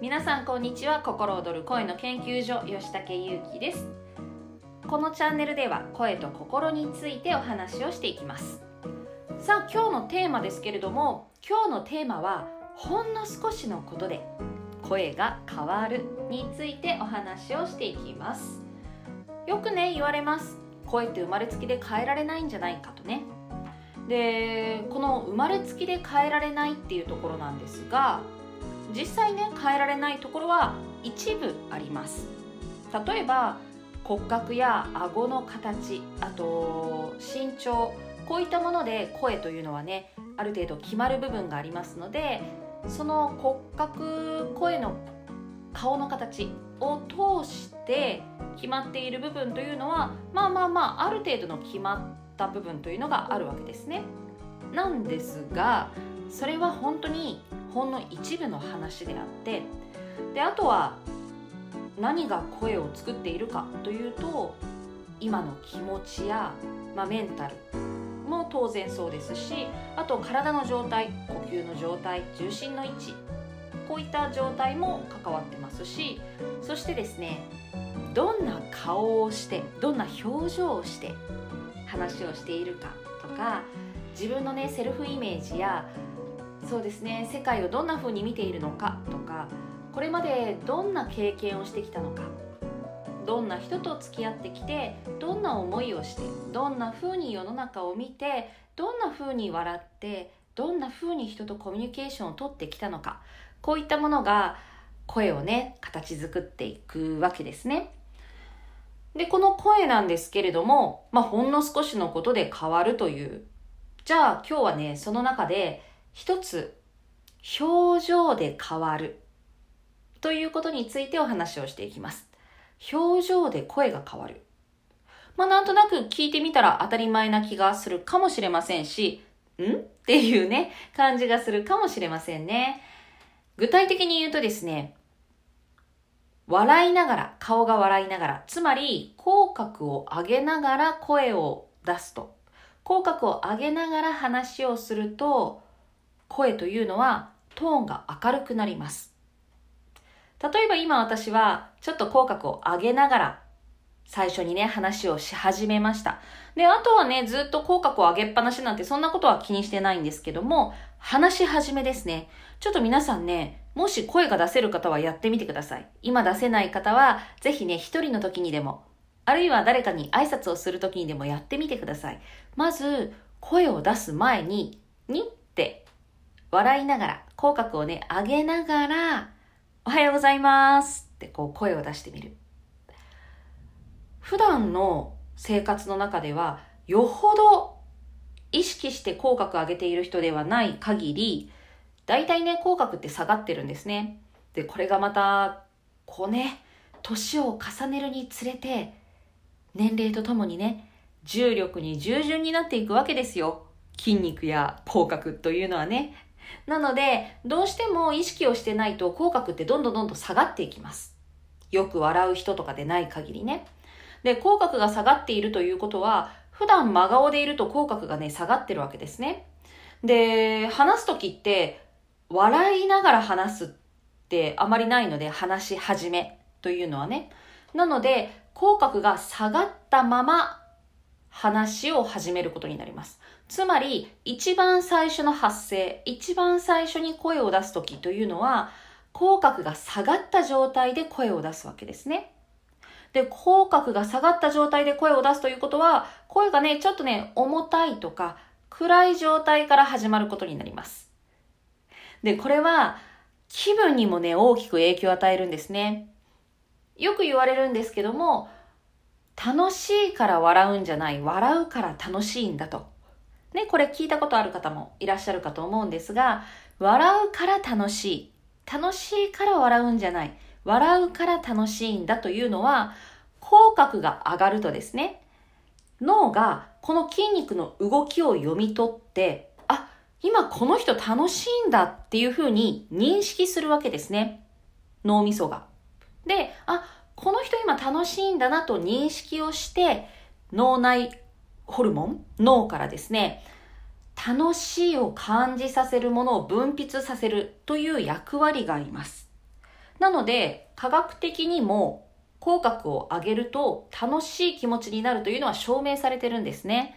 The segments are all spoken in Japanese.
皆さんこんにちは。心躍る声の研究所吉武優希です。このチャンネルでは声と心についてお話をしていきます。さあ今日のテーマですけれども今日のテーマはほんの少しのことで声が変わるについてお話をしていきます。よくね言われます。声って生まれつきで変えられないんじゃないかとね。でこの生まれつきで変えられないっていうところなんですが実際ね変えられないところは一部あります例えば骨格や顎の形あと身長こういったもので声というのはねある程度決まる部分がありますのでその骨格声の顔の形を通して決まっている部分というのはまあまあまあある程度の決まった部分というのがあるわけですね。なんですがそれは本当にほんの一部の話であってであとは何が声を作っているかというと今の気持ちや、まあ、メンタルも当然そうですしあと体の状態呼吸の状態重心の位置こういった状態も関わってますしそしてですねどんな顔をしてどんな表情をして話をしているかとか自分のねセルフイメージやそうですね世界をどんな風に見ているのかとかこれまでどんな経験をしてきたのかどんな人と付き合ってきてどんな思いをしてどんな風に世の中を見てどんな風に笑ってどんな風に人とコミュニケーションをとってきたのかこういったものが声をね形作っていくわけですね。でこの声なんですけれども、まあ、ほんの少しのことで変わるというじゃあ今日はねその中で一つ表情で変わるということについてお話をしていきます。表情で声が変わる。まあなんとなく聞いてみたら当たり前な気がするかもしれませんし、ん？っていうね、感じがするかもしれませんね。具体的に言うとですね、笑いながら、顔が笑いながら、つまり口角を上げながら声を出すと。口角を上げながら話をすると、声というのはトーンが明るくなります。例えば今私はちょっと口角を上げながら最初にね話をし始めました。で、あとはねずっと口角を上げっぱなしなんてそんなことは気にしてないんですけども話し始めですね。ちょっと皆さんねもし声が出せる方はやってみてください。今出せない方はぜひね一人の時にでもあるいは誰かに挨拶をする時にでもやってみてください。まず声を出す前ににって笑いながら、口角をね、上げながら、おはようございますってこう声を出してみる。普段の生活の中では、よほど意識して口角上げている人ではない限り、大体ね、口角って下がってるんですね。で、これがまた、こうね、年を重ねるにつれて、年齢とともにね、重力に従順になっていくわけですよ。筋肉や口角というのはね。なので、どうしても意識をしてないと口角ってどんどんどんどん下がっていきます。よく笑う人とかでない限りね。で、口角が下がっているということは、普段真顔でいると口角がね、下がってるわけですね。で、話すときって、笑いながら話すってあまりないので、話し始めというのはね。なので、口角が下がったまま話を始めることになります。つまり、一番最初の発声、一番最初に声を出すときというのは、口角が下がった状態で声を出すわけですね。で、口角が下がった状態で声を出すということは、声がね、ちょっとね、重たいとか、暗い状態から始まることになります。で、これは、気分にもね、大きく影響を与えるんですね。よく言われるんですけども、楽しいから笑うんじゃない、笑うから楽しいんだと。ね、これ聞いたことある方もいらっしゃるかと思うんですが、笑うから楽しい。楽しいから笑うんじゃない。笑うから楽しいんだというのは、口角が上がるとですね、脳がこの筋肉の動きを読み取って、あ、今この人楽しいんだっていうふうに認識するわけですね。脳みそが。で、あ、この人今楽しいんだなと認識をして、脳内ホルモン脳からですね、楽しいを感じさせるものを分泌させるという役割があります。なので、科学的にも口角を上げると楽しい気持ちになるというのは証明されてるんですね。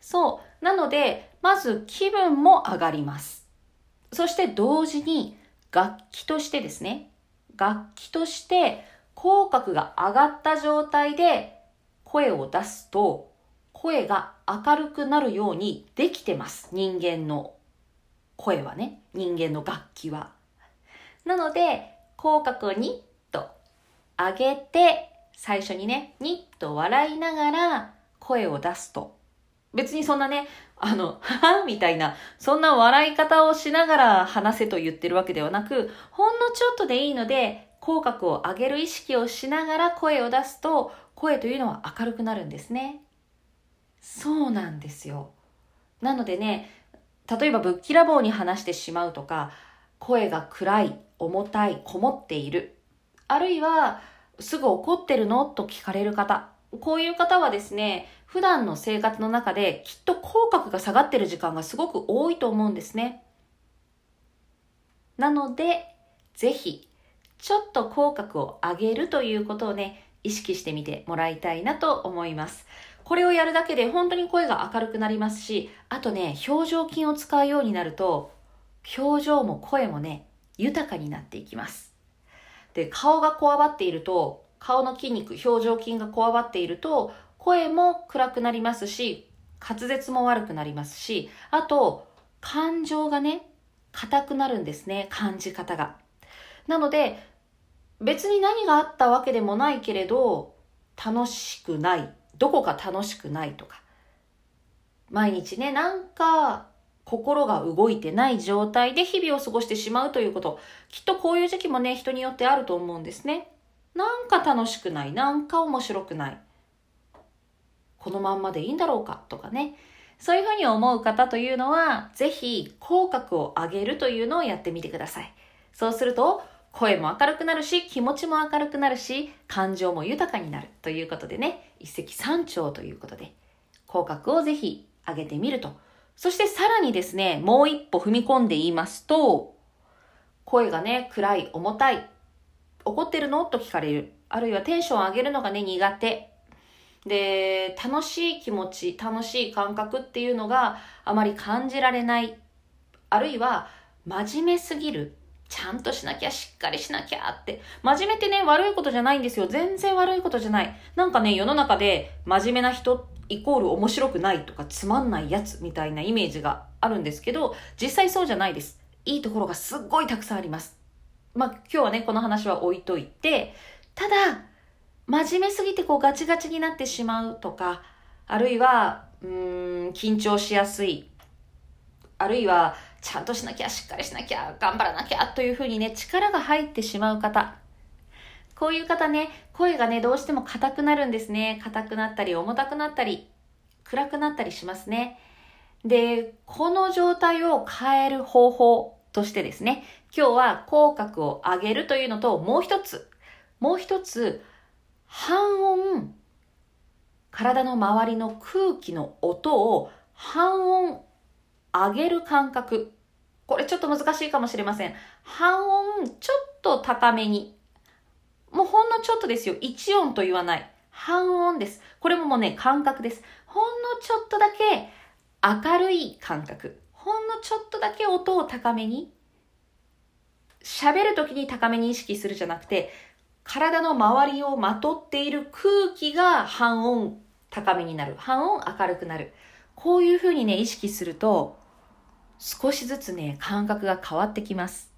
そう。なので、まず気分も上がります。そして同時に楽器としてですね、楽器として口角が上がった状態で声を出すと声が明るくなるようにできてます。人間の声はね。人間の楽器は。なので、口角をニッと上げて、最初にね、ニッと笑いながら声を出すと。別にそんなね、あの、ははみたいな、そんな笑い方をしながら話せと言ってるわけではなく、ほんのちょっとでいいので、口角を上げる意識をしながら声を出すと、声というのは明るくなるんですね。そうなんですよ。なのでね、例えばぶっきらぼうに話してしまうとか、声が暗い、重たい、こもっている。あるいは、すぐ怒ってるの？と聞かれる方。こういう方はですね、普段の生活の中できっと口角が下がってる時間がすごく多いと思うんですね。なので、ぜひ、ちょっと口角を上げるということをね、意識してみてもらいたいなと思います。これをやるだけで本当に声が明るくなりますし、あとね、表情筋を使うようになると、表情も声もね、豊かになっていきます。で、顔がこわばっていると、顔の筋肉、表情筋がこわばっていると、声も暗くなりますし、滑舌も悪くなりますし、あと、感情がね、硬くなるんですね、感じ方が。なので、別に何があったわけでもないけれど、楽しくない。どこか楽しくないとか。毎日ね、なんか心が動いてない状態で日々を過ごしてしまうということ。きっとこういう時期もね、人によってあると思うんですね。なんか楽しくない。なんか面白くない。このまんまでいいんだろうかとかね。そういうふうに思う方というのは、ぜひ口角を上げるというのをやってみてください。そうすると、声も明るくなるし、気持ちも明るくなるし、感情も豊かになるということでね、一石三鳥ということで、口角をぜひ上げてみると。そしてさらにですね、もう一歩踏み込んで言いますと、声がね、暗い、重たい、怒ってるの？と聞かれる。あるいはテンション上げるのがね、苦手。で、楽しい気持ち、楽しい感覚っていうのがあまり感じられない。あるいは、真面目すぎる。ちゃんとしなきゃ、しっかりしなきゃって。真面目ってね、悪いことじゃないんですよ。全然悪いことじゃない。なんかね、世の中で真面目な人イコール面白くないとかつまんないやつみたいなイメージがあるんですけど、実際そうじゃないです。いいところがすっごいたくさんあります。まあ、今日はね、この話は置いといて、ただ、真面目すぎてこうガチガチになってしまうとか、あるいは、うん、緊張しやすい。あるいは、ちゃんとしなきゃ、しっかりしなきゃ、頑張らなきゃというふうにね、力が入ってしまう方。こういう方ね、声がね、どうしても硬くなるんですね。硬くなったり、重たくなったり、暗くなったりしますね。で、この状態を変える方法としてですね、今日は口角を上げるというのと、もう一つ、もう一つ、半音、体の周りの空気の音を半音上げる感覚。これちょっと難しいかもしれません。半音ちょっと高めに。もうほんのちょっとですよ。1音と言わない。半音です。これももうね、感覚です。ほんのちょっとだけ明るい感覚。ほんのちょっとだけ音を高めに。喋るときに高めに意識するじゃなくて、体の周りをまとっている空気が半音高めになる。半音明るくなる。こういうふうにね、意識すると、少しずつね、感覚が変わってきます。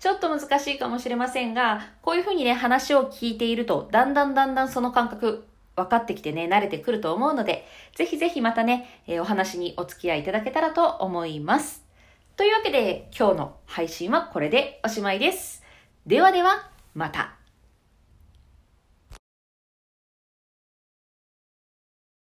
ちょっと難しいかもしれませんが、こういうふうにね、話を聞いていると、だんだんだんだんその感覚、分かってきてね、慣れてくると思うので、ぜひぜひまたね、えー、お話にお付き合いいただけたらと思います。というわけで、今日の配信はこれでおしまいです。ではでは、また。